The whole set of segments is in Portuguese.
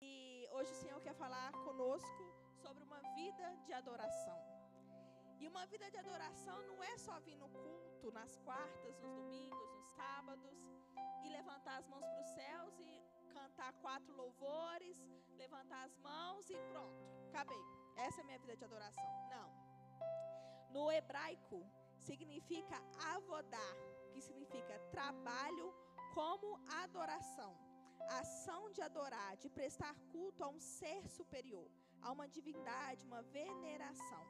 E hoje o Senhor quer falar conosco sobre uma vida de adoração. E uma vida de adoração não é só vir no culto, nas quartas, nos domingos, nos sábados, e levantar as mãos para os céus e cantar quatro louvores, levantar as mãos e pronto, acabei. Essa é a minha vida de adoração. Não. No hebraico, significa avodar, que significa trabalho como adoração. Ação de adorar, de prestar culto a um ser superior, a uma divindade, uma veneração.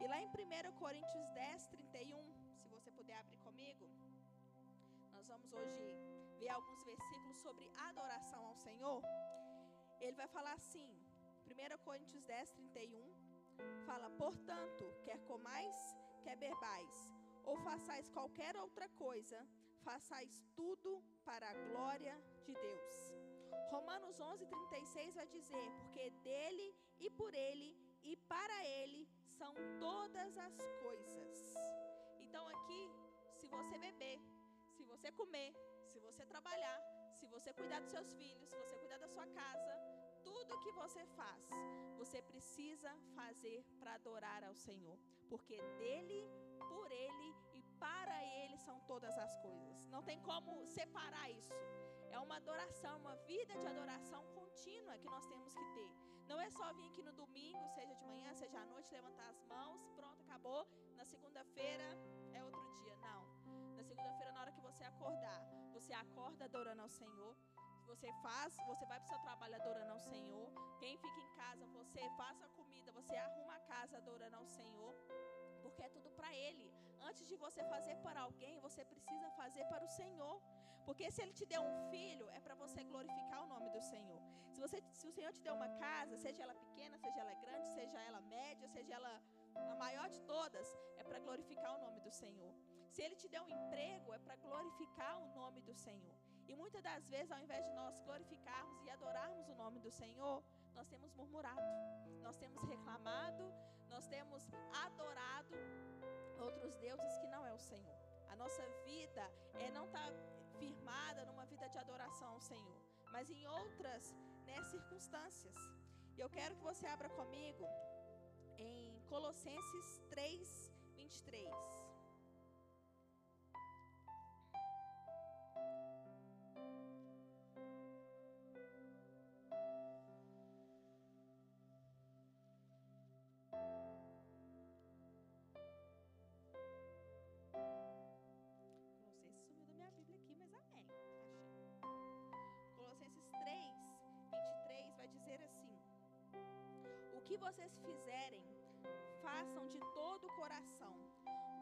E lá em 1 Coríntios 10, 31, se você puder abrir comigo, nós vamos hoje ver alguns versículos sobre adoração ao Senhor. Ele vai falar assim, 1 Coríntios 10, 31, fala: Portanto, quer comais, quer bebais, ou façais qualquer outra coisa, façais tudo para a glória de Deus. Romanos 11, 36 vai dizer: Porque dele e por ele e para ele são todas as coisas. Então, aqui, se você beber, se você comer, se você trabalhar, se você cuidar dos seus filhos, se você cuidar da sua casa, tudo que você faz, você precisa fazer para adorar ao Senhor, porque dele, por ele para ele são todas as coisas. Não tem como separar isso. É uma adoração, uma vida de adoração contínua que nós temos que ter. Não é só vir aqui no domingo, seja de manhã, seja à noite, levantar as mãos, pronto, acabou. Na segunda-feira é outro dia. Não. Na segunda-feira, na hora que você acordar, você acorda adorando ao Senhor você faz, você vai para o seu trabalho adorando ao Senhor. Quem fica em casa, você faz a comida, você arruma a casa adorando ao Senhor. Porque é tudo para Ele. Antes de você fazer para alguém, você precisa fazer para o Senhor. Porque se Ele te deu um filho, é para você glorificar o nome do Senhor. Se, você, se o Senhor te deu uma casa, seja ela pequena, seja ela grande, seja ela média, seja ela a maior de todas, é para glorificar o nome do Senhor. Se Ele te deu um emprego, é para glorificar o nome do Senhor. E muitas das vezes, ao invés de nós glorificarmos e adorarmos o nome do Senhor, nós temos murmurado, nós temos reclamado, nós temos adorado outros deuses que não é o Senhor. A nossa vida é não estar tá firmada numa vida de adoração ao Senhor, mas em outras né, circunstâncias. E eu quero que você abra comigo em Colossenses 3, 23. Que vocês fizerem, façam de todo o coração,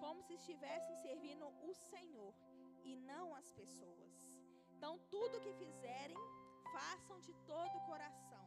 como se estivessem servindo o Senhor e não as pessoas. Então, tudo que fizerem, façam de todo o coração,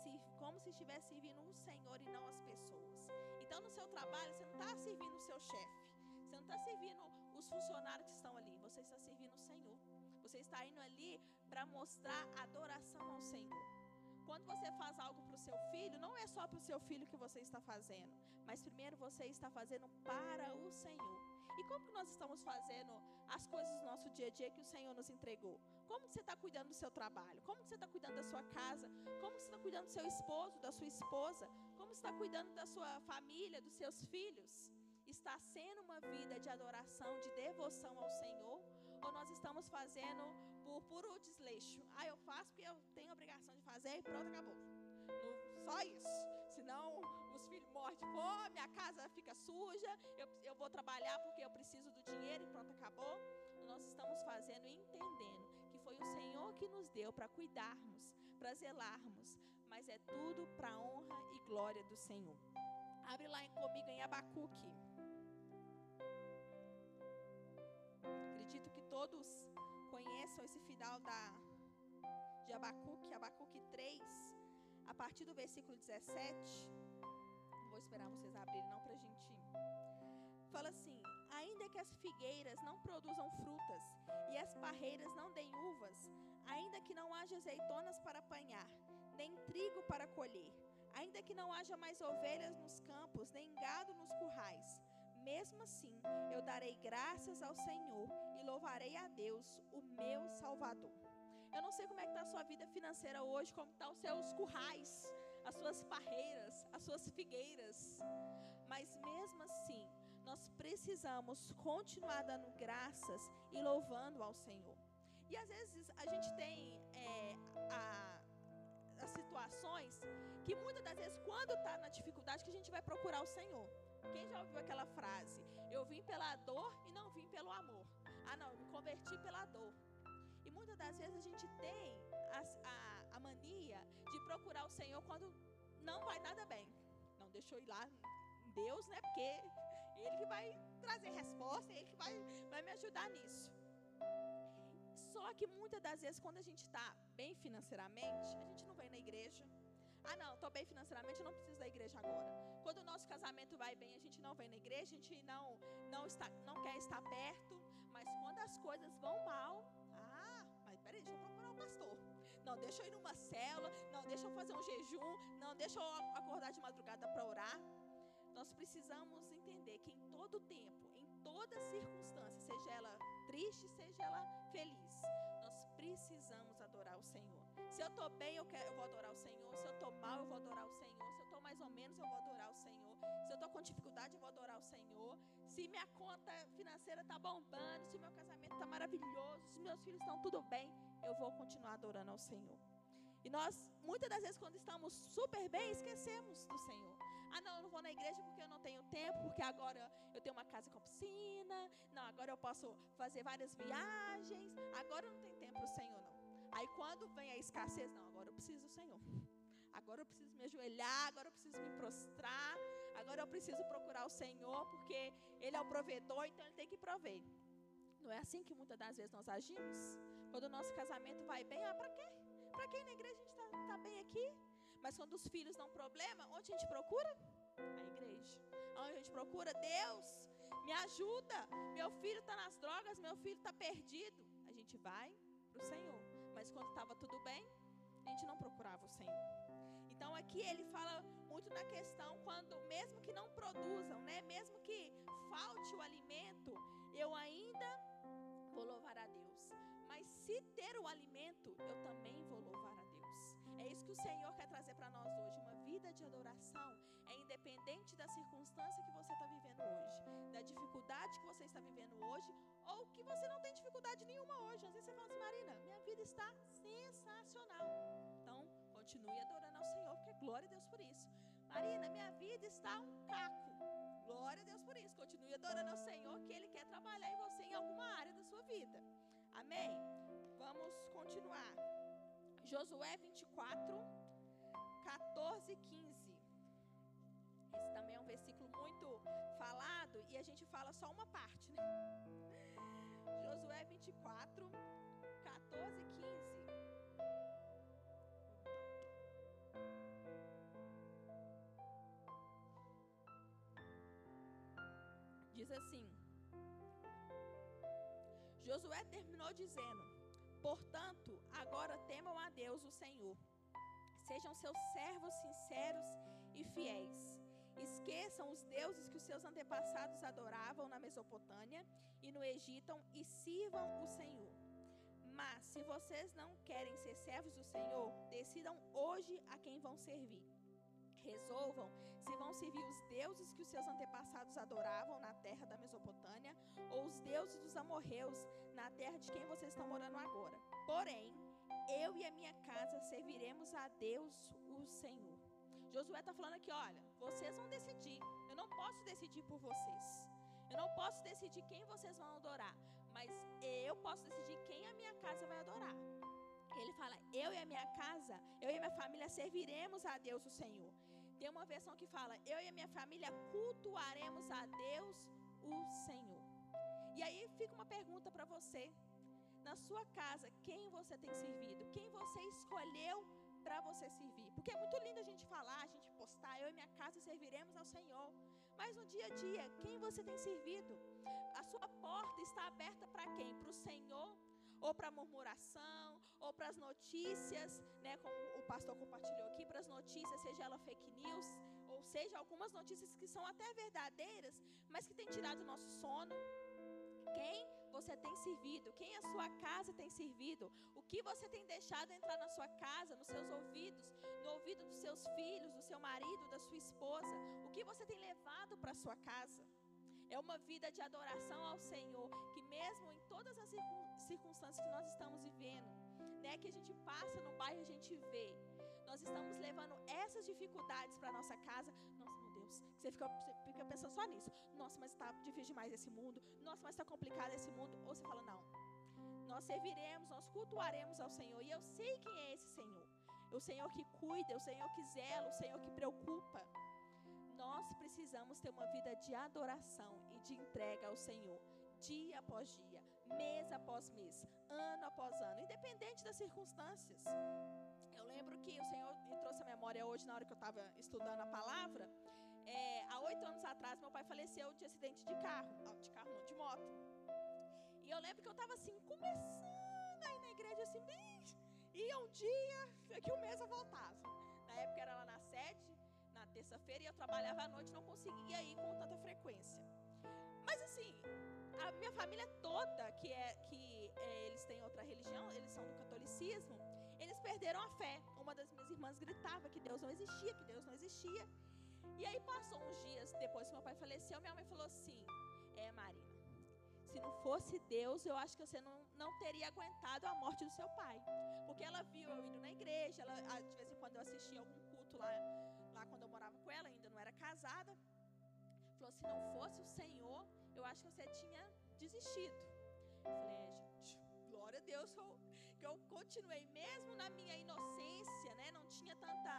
se, como se estivesse servindo o Senhor e não as pessoas. Então, no seu trabalho, você não está servindo o seu chefe, você não está servindo os funcionários que estão ali, você está servindo o Senhor. Você está indo ali para mostrar adoração ao Senhor. Quando você faz algo para o seu filho, não é só para o seu filho que você está fazendo, mas primeiro você está fazendo para o Senhor. E como que nós estamos fazendo as coisas do nosso dia a dia que o Senhor nos entregou? Como você está cuidando do seu trabalho? Como você está cuidando da sua casa? Como você está cuidando do seu esposo, da sua esposa? Como você está cuidando da sua família, dos seus filhos? Está sendo uma vida de adoração, de devoção ao Senhor? Ou nós estamos fazendo por puro desleixo. Ah, eu faço porque eu tenho obrigação de fazer e pronto, acabou. só isso. Senão os filhos morrem de fome, a casa fica suja, eu, eu vou trabalhar porque eu preciso do dinheiro e pronto, acabou. Nós estamos fazendo e entendendo que foi o Senhor que nos deu para cuidarmos, para zelarmos, mas é tudo para a honra e glória do Senhor. Abre lá comigo em Abacuque. Todos conheçam esse final da, de Abacuque, Abacuque 3, a partir do versículo 17. Não vou esperar vocês abrirem, não, para a gente. Fala assim: Ainda que as figueiras não produzam frutas e as parreiras não deem uvas, ainda que não haja azeitonas para apanhar, nem trigo para colher, ainda que não haja mais ovelhas nos campos, nem gado nos currais, mesmo assim, eu darei graças ao Senhor e louvarei a Deus, o meu Salvador. Eu não sei como é que está a sua vida financeira hoje, como estão tá os seus currais, as suas parreiras, as suas figueiras. Mas mesmo assim, nós precisamos continuar dando graças e louvando ao Senhor. E às vezes a gente tem é, a, as situações que muitas das vezes, quando está na dificuldade, que a gente vai procurar o Senhor. Quem já ouviu aquela frase? Eu vim pela dor e não vim pelo amor. Ah, não, eu me converti pela dor. E muitas das vezes a gente tem a, a, a mania de procurar o Senhor quando não vai nada bem. Não, deixa eu ir lá em Deus, né? Porque Ele que vai trazer resposta, Ele que vai, vai me ajudar nisso. Só que muitas das vezes, quando a gente está bem financeiramente, a gente não vem na igreja. Ah, não, estou bem financeiramente, eu não preciso da igreja agora. Quando o nosso casamento vai bem, a gente não vem na igreja, a gente não, não, está, não quer estar perto. Mas quando as coisas vão mal, ah, mas peraí, deixa eu procurar o pastor. Não, deixa eu ir numa célula. Não, deixa eu fazer um jejum. Não, deixa eu acordar de madrugada para orar. Nós precisamos entender que em todo tempo, em toda circunstância, seja ela triste, seja ela feliz, nós precisamos adorar o Senhor. Se eu estou bem, eu, quero, eu vou adorar o Senhor. Se eu estou mal, eu vou adorar o Senhor. Se eu estou mais ou menos, eu vou adorar o Senhor. Se eu estou com dificuldade, eu vou adorar o Senhor. Se minha conta financeira está bombando, se meu casamento está maravilhoso, se meus filhos estão tudo bem, eu vou continuar adorando ao Senhor. E nós, muitas das vezes, quando estamos super bem, esquecemos do Senhor. Ah, não, eu não vou na igreja porque eu não tenho tempo, porque agora eu tenho uma casa com piscina. Não, agora eu posso fazer várias viagens. Agora eu não tenho tempo para o Senhor, não. Aí quando vem a escassez, não, agora eu preciso do Senhor. Agora eu preciso me ajoelhar, agora eu preciso me prostrar, agora eu preciso procurar o Senhor, porque Ele é o provedor, então Ele tem que prover. Não é assim que muitas das vezes nós agimos? Quando o nosso casamento vai bem, ah, para quê? Para quem na igreja a gente está tá bem aqui? Mas quando os filhos dão problema, onde a gente procura? A igreja. Onde a gente procura? Deus, me ajuda. Meu filho está nas drogas, meu filho está perdido. A gente vai para o Senhor. Mas quando estava tudo bem, a gente não procurava o Senhor. Então aqui ele fala muito na questão quando mesmo que não produzam, né, mesmo que falte o alimento, eu ainda vou louvar a Deus. Mas se ter o alimento, eu também vou louvar a Deus. É isso que o Senhor quer trazer para nós hoje, uma vida de adoração é independente da circunstância que você está vivendo hoje, da dificuldade que você está vivendo hoje, ou que você não tem dificuldade nenhuma hoje. Às vezes você fala assim, Marina, minha vida está sensacional. Então, continue adorando ao Senhor, porque glória a Deus por isso. Marina, minha vida está um caco. Glória a Deus por isso. Continue adorando ao Senhor, que Ele quer trabalhar em você em alguma área da sua vida. Amém? Vamos continuar. Josué 24, 14 e 15. Esse também é um versículo muito falado e a gente fala só uma parte, né? Josué 24, 14 e 15. Diz assim: Josué terminou dizendo: Portanto, agora temam a Deus, o Senhor. Sejam seus servos sinceros e fiéis. Esqueçam os deuses que os seus antepassados adoravam na Mesopotâmia e no Egito e sirvam o Senhor. Mas se vocês não querem ser servos do Senhor, decidam hoje a quem vão servir. Resolvam se vão servir os deuses que os seus antepassados adoravam na terra da Mesopotâmia ou os deuses dos amorreus na terra de quem vocês estão morando agora. Porém, eu e a minha casa serviremos a Deus, o Senhor. Josué está falando aqui: olha, vocês vão decidir. Eu não posso decidir por vocês. Eu não posso decidir quem vocês vão adorar. Mas eu posso decidir quem a minha casa vai adorar. Ele fala: Eu e a minha casa, eu e a minha família serviremos a Deus, o Senhor. Tem uma versão que fala: Eu e a minha família cultuaremos a Deus, o Senhor. E aí fica uma pergunta para você. Na sua casa, quem você tem servido? Quem você escolheu para você servir? Porque é muito lindo a gente falar, a gente postar, eu e minha casa serviremos ao Senhor. Mas no dia a dia, quem você tem servido? A sua porta está aberta para quem? Para o Senhor? Ou para murmuração? Ou para as notícias, né? Como o pastor compartilhou aqui, para as notícias, seja ela fake news, ou seja, algumas notícias que são até verdadeiras, mas que têm tirado o nosso sono. Quem você tem servido? Quem a sua casa tem servido? O que você tem deixado entrar na sua casa, nos seus ouvidos, no ouvido dos seus filhos, do seu marido, da sua esposa? O que você tem levado para sua casa? É uma vida de adoração ao Senhor, que mesmo em todas as circunstâncias que nós estamos vivendo, né, que a gente passa no bairro, a gente vê, nós estamos levando essas dificuldades para nossa casa. Nossa, meu Deus, você fica, você fica pensando só nisso. Nossa, mas está difícil demais esse mundo. Nossa, mas está complicado esse mundo. Ou você fala, não, nós serviremos, nós cultuaremos ao Senhor. E eu sei quem é esse Senhor. O Senhor que cuida, o Senhor que zela, o Senhor que preocupa. Nós precisamos ter uma vida de adoração e de entrega ao Senhor, dia após dia, mês após mês, ano após ano, independente das circunstâncias. Eu lembro que o Senhor me trouxe a memória hoje, na hora que eu estava estudando a palavra. É, oito anos atrás, meu pai faleceu de acidente de carro. de carro não, de moto. E eu lembro que eu estava assim, começando aí na igreja, assim, bem. Ia um dia, que o mês eu voltava. Na época era lá na sede, na terça-feira, e eu trabalhava à noite, não conseguia ir com tanta frequência. Mas assim, a minha família toda, que é que é, eles têm outra religião, eles são do catolicismo, eles perderam a fé. Uma das minhas irmãs gritava que Deus não existia, que Deus não existia. E aí passou uns dias depois que meu pai faleceu, minha mãe falou assim: É, Marina, se não fosse Deus, eu acho que você não, não teria aguentado a morte do seu pai. Porque ela viu eu indo na igreja, ela, de vez em quando eu assistia algum culto lá, lá quando eu morava com ela, ainda não era casada. Falou: se não fosse o Senhor, eu acho que você tinha desistido. Eu falei: é, gente, glória a Deus, eu, que eu continuei, mesmo na minha inocência, né? Não tinha tanta.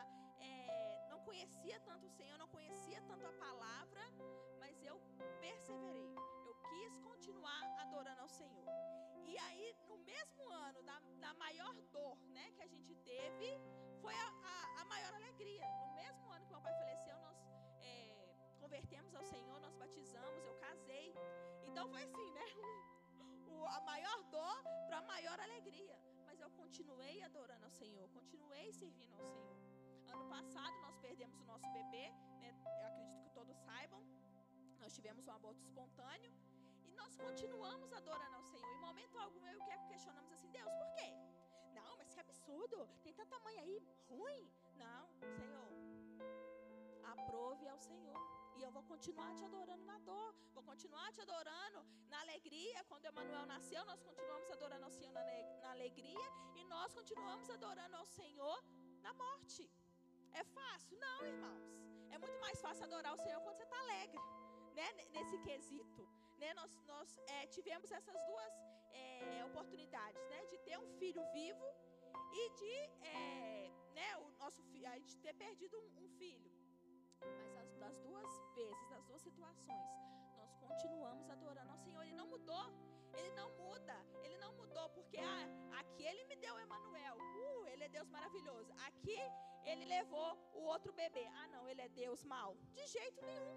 Conhecia tanto o Senhor, não conhecia tanto a palavra, mas eu perseverei quis continuar adorando ao Senhor. E aí, no mesmo ano, da, da maior dor né, que a gente teve, foi a, a, a maior alegria. No mesmo ano que meu pai faleceu, nós é, convertemos ao Senhor, nós batizamos, eu casei. Então foi assim, né? O, a maior dor para a maior alegria. Mas eu continuei adorando ao Senhor, continuei servindo ao Senhor. Ano passado nós perdemos o nosso bebê, né? eu acredito que todos saibam. Nós tivemos um aborto espontâneo nós continuamos adorando ao Senhor. Em momento algum eu que questionamos assim, Deus, por quê? Não, mas que absurdo. Tem tanta mãe aí ruim. Não, Senhor. Aprove ao Senhor. E eu vou continuar te adorando na dor. Vou continuar te adorando na alegria. Quando Emanuel nasceu, nós continuamos adorando ao Senhor na, na alegria. E nós continuamos adorando ao Senhor na morte. É fácil? Não, irmãos. É muito mais fácil adorar o Senhor quando você está alegre. Né? Nesse quesito né, nós, nós é, tivemos essas duas é, oportunidades, né, de ter um filho vivo e de, é, né, o nosso de ter perdido um, um filho. Mas as, das duas vezes, das duas situações, nós continuamos adorando ao Senhor. Ele não mudou. Ele não muda. Ele não mudou porque ah, aqui ele me deu Emanuel. Uh, ele é Deus maravilhoso. Aqui ele levou o outro bebê. Ah, não, ele é Deus mau. De jeito nenhum.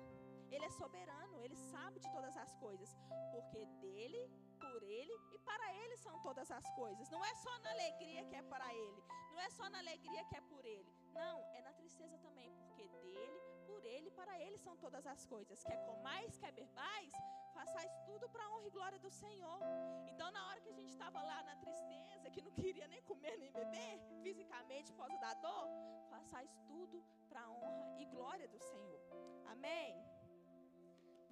Ele é soberano, ele sabe de todas as coisas, porque dele, por ele e para ele são todas as coisas. Não é só na alegria que é para ele, não é só na alegria que é por ele. Não, é na tristeza também, porque dele, por ele e para ele são todas as coisas. Quer comais, quer bebais, façais tudo para a honra e glória do Senhor. Então, na hora que a gente estava lá na tristeza, que não queria nem comer nem beber, fisicamente por causa da dor, façais tudo para a honra e glória do Senhor. Amém?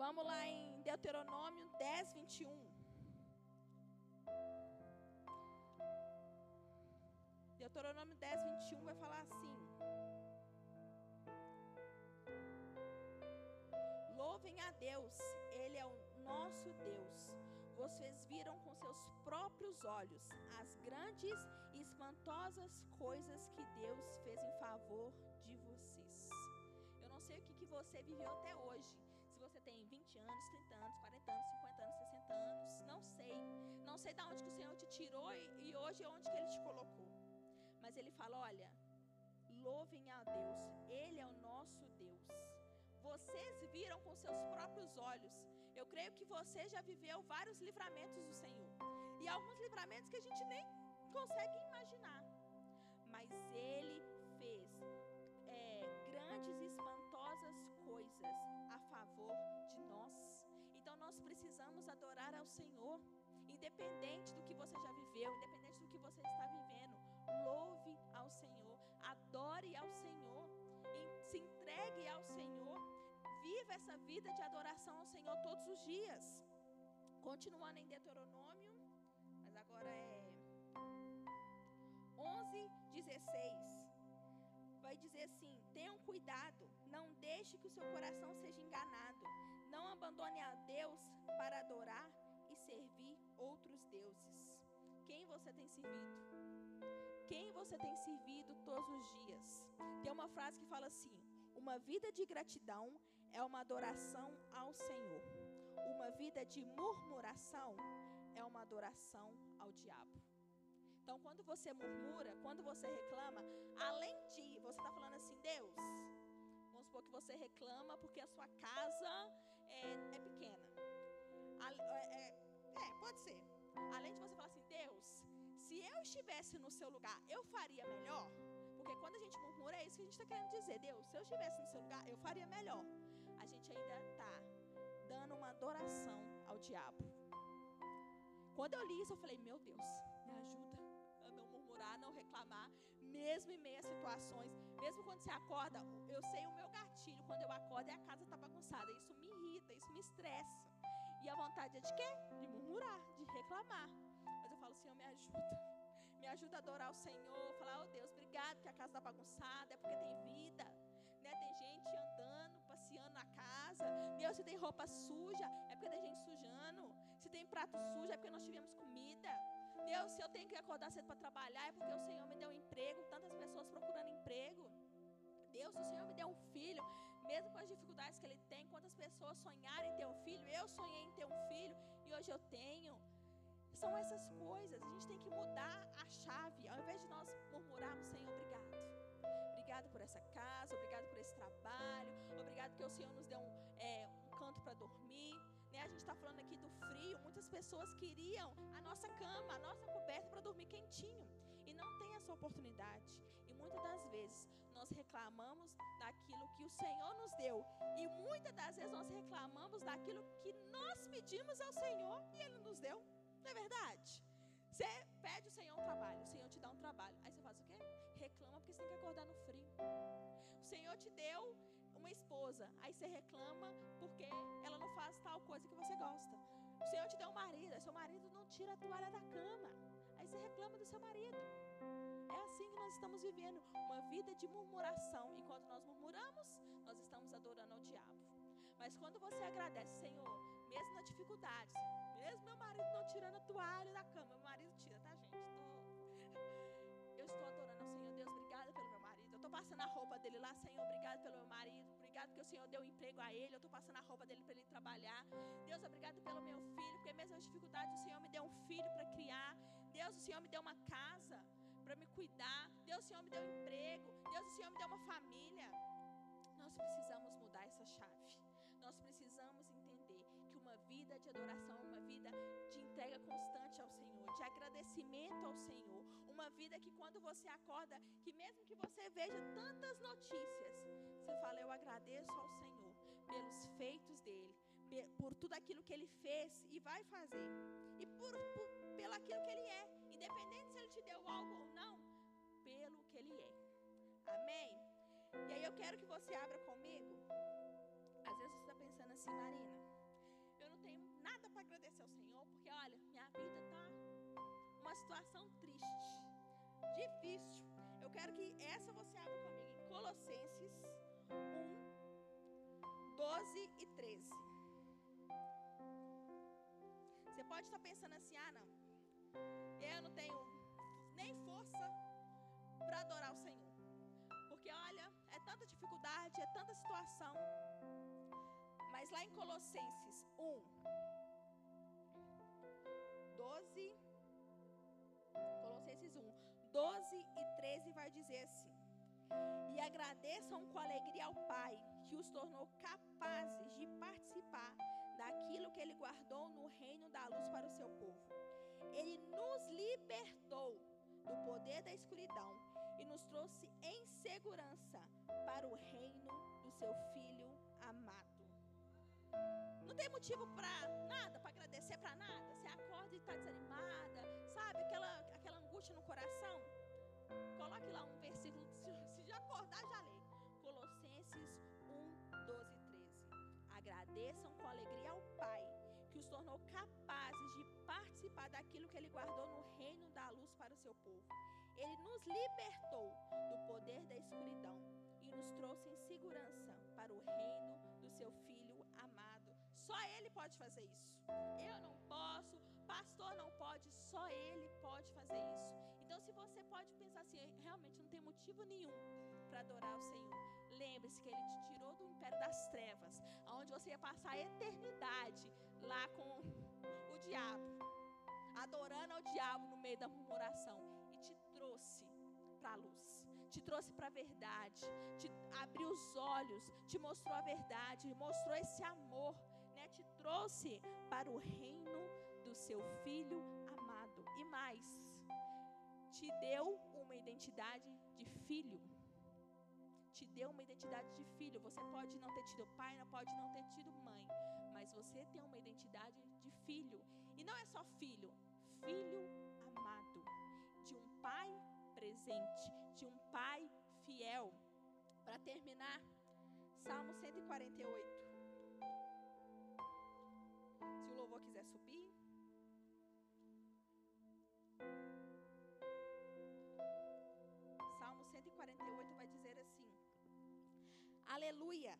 Vamos lá em Deuteronômio 10, 21. Deuteronômio 10, 21 vai falar assim: Louvem a Deus, nosso Deus. Vocês viram com seus próprios olhos as grandes e espantosas coisas que Deus fez em favor de vocês. Eu não sei o que, que você viveu até hoje tem 20 anos, 30 anos, 40 anos, 50 anos, 60 anos, não sei. Não sei de onde que o Senhor te tirou e, e hoje é onde que Ele te colocou. Mas Ele fala: olha, louvem a Deus, Ele é o nosso Deus. Vocês viram com seus próprios olhos. Eu creio que você já viveu vários livramentos do Senhor. E alguns livramentos que a gente nem consegue imaginar. Mas Ele fez é, grandes e espantosas coisas a favor de nós. Então nós precisamos adorar ao Senhor, independente do que você já viveu, independente do que você está vivendo viva essa vida de adoração ao Senhor todos os dias. Continuando em Deuteronômio, mas agora é 11, 16 vai dizer assim: tenham cuidado, não deixe que o seu coração seja enganado. Não abandone a Deus para adorar e servir outros deuses. Quem você tem servido? Quem você tem servido todos os dias? Tem uma frase que fala assim: uma vida de gratidão é uma adoração ao Senhor. Uma vida de murmuração é uma adoração ao diabo. Então, quando você murmura, quando você reclama, além de você estar tá falando assim, Deus, vamos supor que você reclama porque a sua casa é, é pequena. É, é, é, pode ser. Além de você falar assim, Deus, se eu estivesse no seu lugar, eu faria melhor. Porque quando a gente murmura, é isso que a gente está querendo dizer. Deus, se eu estivesse no seu lugar, eu faria melhor. A gente ainda está dando uma adoração ao diabo. Quando eu li isso, eu falei, meu Deus, me ajuda murmurar, não reclamar, mesmo em meio a situações, mesmo quando você acorda, eu sei o meu gatilho quando eu acordo e a casa está bagunçada. Isso me irrita, isso me estressa. E a vontade é de quê? De murmurar, de reclamar. Mas eu falo, Senhor, me ajuda. Me ajuda a adorar o Senhor, falar, oh Deus, obrigado que a casa está bagunçada, é se tem roupa suja, é porque tem gente sujando. Se tem prato sujo, é porque nós tivemos comida. Deus, se eu tenho que acordar cedo para trabalhar, é porque o Senhor me deu um emprego, tantas pessoas procurando emprego. Deus, o Senhor me deu um filho, mesmo com as dificuldades que ele tem, quantas pessoas sonharem em ter um filho, eu sonhei em ter um filho e hoje eu tenho. São essas coisas, a gente tem que mudar a chave, ao invés de nós murmurarmos, Senhor, obrigado. Obrigado por essa casa, obrigado por esse trabalho, obrigado que o Senhor nos deu um, para dormir. Né? A gente está falando aqui do frio. Muitas pessoas queriam a nossa cama, a nossa coberta para dormir quentinho. E não tem essa oportunidade. E muitas das vezes nós reclamamos daquilo que o Senhor nos deu. E muitas das vezes nós reclamamos daquilo que nós pedimos ao Senhor e Ele nos deu. Não é verdade? Você pede o Senhor um trabalho, o Senhor te dá um trabalho. Aí você faz o quê? Reclama porque você tem que acordar no frio. O Senhor te deu uma esposa, aí você reclama porque ela não faz tal coisa que você gosta. O Senhor te deu um marido, aí seu marido não tira a toalha da cama. Aí você reclama do seu marido. É assim que nós estamos vivendo uma vida de murmuração. Enquanto nós murmuramos, nós estamos adorando ao diabo. Mas quando você agradece, Senhor, mesmo na dificuldade, mesmo meu marido não tirando a toalha da cama, meu marido tira, tá, gente? Tô... Eu estou adorando ao Senhor. Deus, obrigada pelo meu marido. Eu estou passando a roupa dele lá, Senhor, obrigado pelo meu marido obrigado que o Senhor deu um emprego a ele. Eu estou passando a roupa dele para ele trabalhar. Deus, obrigado pelo meu filho, porque mesmo as dificuldades, o Senhor me deu um filho para criar. Deus, o Senhor me deu uma casa para me cuidar. Deus, o Senhor me deu um emprego. Deus, o Senhor me deu uma família. Nós precisamos mudar essa chave. Nós precisamos entender que uma vida de adoração, uma vida de entrega constante ao Senhor, de agradecimento ao Senhor, uma vida que quando você acorda, que mesmo que você veja tantas notícias, você fala: Eu agradeço ao Senhor pelos feitos dele, por tudo aquilo que ele fez e vai fazer, e por, por pelo aquilo que ele é, independente se ele te deu algo ou não, pelo que ele é. Amém? E aí eu quero que você abra comigo. Às vezes você está pensando assim, Marina, eu não tenho nada para agradecer ao Senhor, porque olha, minha vida está uma situação difícil. Eu quero que essa você abra comigo em Colossenses 1, 12 e 13. Você pode estar pensando assim: ah, não, eu não tenho nem força para adorar o Senhor. Porque olha, é tanta dificuldade, é tanta situação. Mas lá em Colossenses 1, 12 e 13 vai dizer assim: E agradeçam com alegria ao Pai, que os tornou capazes de participar daquilo que Ele guardou no reino da luz para o seu povo. Ele nos libertou do poder da escuridão e nos trouxe em segurança para o reino do seu Filho amado. Não tem motivo para nada, para agradecer para nada. Você acorda e está desanimada, guardou no reino da luz para o seu povo. Ele nos libertou do poder da escuridão e nos trouxe em segurança para o reino do seu Filho amado. Só Ele pode fazer isso. Eu não posso, pastor não pode, só Ele pode fazer isso. Então, se você pode pensar assim, realmente não tem motivo nenhum para adorar o Senhor. Lembre-se que Ele te tirou do império das trevas, onde você ia passar a eternidade lá com o diabo, adorando ao diabo no meio da murmuração, e te trouxe para a luz, te trouxe para a verdade, te abriu os olhos, te mostrou a verdade, mostrou esse amor, né? Te trouxe para o reino do seu filho amado. E mais, te deu uma identidade de filho te deu uma identidade de filho. Você pode não ter tido pai, não pode não ter tido mãe, mas você tem uma identidade de filho. E não é só filho, filho amado, de um pai presente, de um pai fiel. Para terminar, Salmo 148. Se o louvor quiser subir. Salmo 148 vai dizer assim: Aleluia!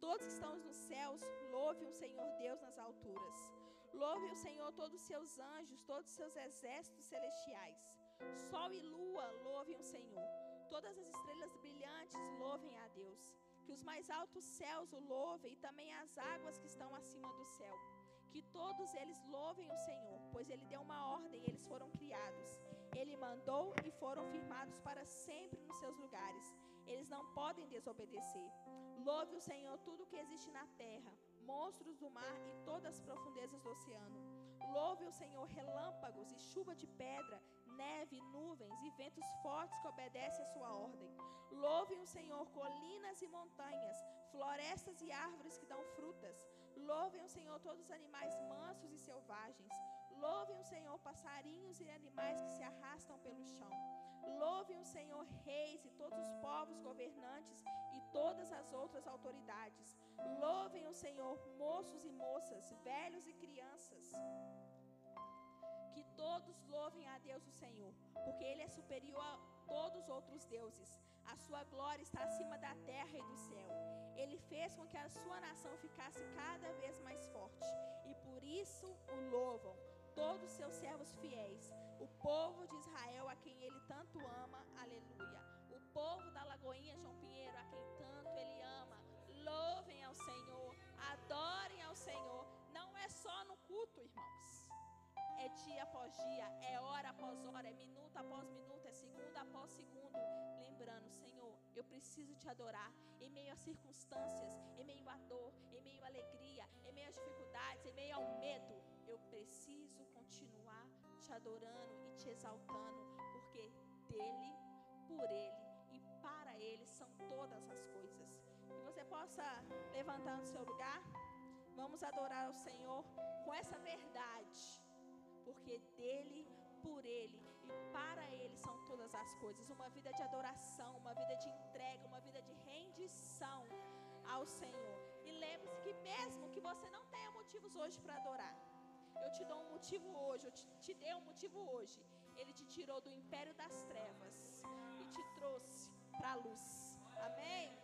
Todos que estão nos céus, louve o Senhor Deus nas alturas. Louve o Senhor todos os seus anjos, todos os seus exércitos celestiais. Sol e lua louvem o Senhor. Todas as estrelas brilhantes louvem a Deus. Que os mais altos céus o louvem e também as águas que estão acima do céu. Que todos eles louvem o Senhor, pois ele deu uma ordem e eles foram criados. Ele mandou e foram firmados para sempre nos seus lugares. Eles não podem desobedecer. Louve o Senhor tudo que existe na terra, monstros do mar e todas as profundezas do oceano. Louve o Senhor relâmpagos e chuva de pedra, neve, nuvens e ventos fortes que obedecem a sua ordem. Louve o Senhor colinas e montanhas, florestas e árvores que dão frutas. Louvem o Senhor todos os animais mansos e selvagens. Louvem o Senhor passarinhos e animais que se arrastam pelo chão. Louvem o Senhor reis e todos os povos governantes e todas as outras autoridades. Louvem o Senhor moços e moças, velhos e crianças. Que todos louvem a Deus o Senhor, porque Ele é superior a todos os outros deuses. A sua glória está acima da terra e do céu. Ele fez com que a sua nação ficasse cada vez mais forte, e por isso o louvam todos os seus servos fiéis, o povo de Israel a quem ele tanto ama, aleluia. O povo da Lagoinha João É dia após dia, é hora após hora, é minuto após minuto, é segundo após segundo. Lembrando, Senhor, eu preciso te adorar em meio às circunstâncias, em meio à dor, em meio à alegria, em meio às dificuldades, em meio ao medo. Eu preciso continuar te adorando e te exaltando, porque dele, por ele e para ele são todas as coisas. Que você possa levantar no seu lugar. Vamos adorar o Senhor com essa verdade, porque dele, por ele e para ele são todas as coisas. Uma vida de adoração, uma vida de entrega, uma vida de rendição ao Senhor. E lembre-se que mesmo que você não tenha motivos hoje para adorar, eu te dou um motivo hoje, eu te, te dei um motivo hoje. Ele te tirou do império das trevas e te trouxe para a luz. Amém?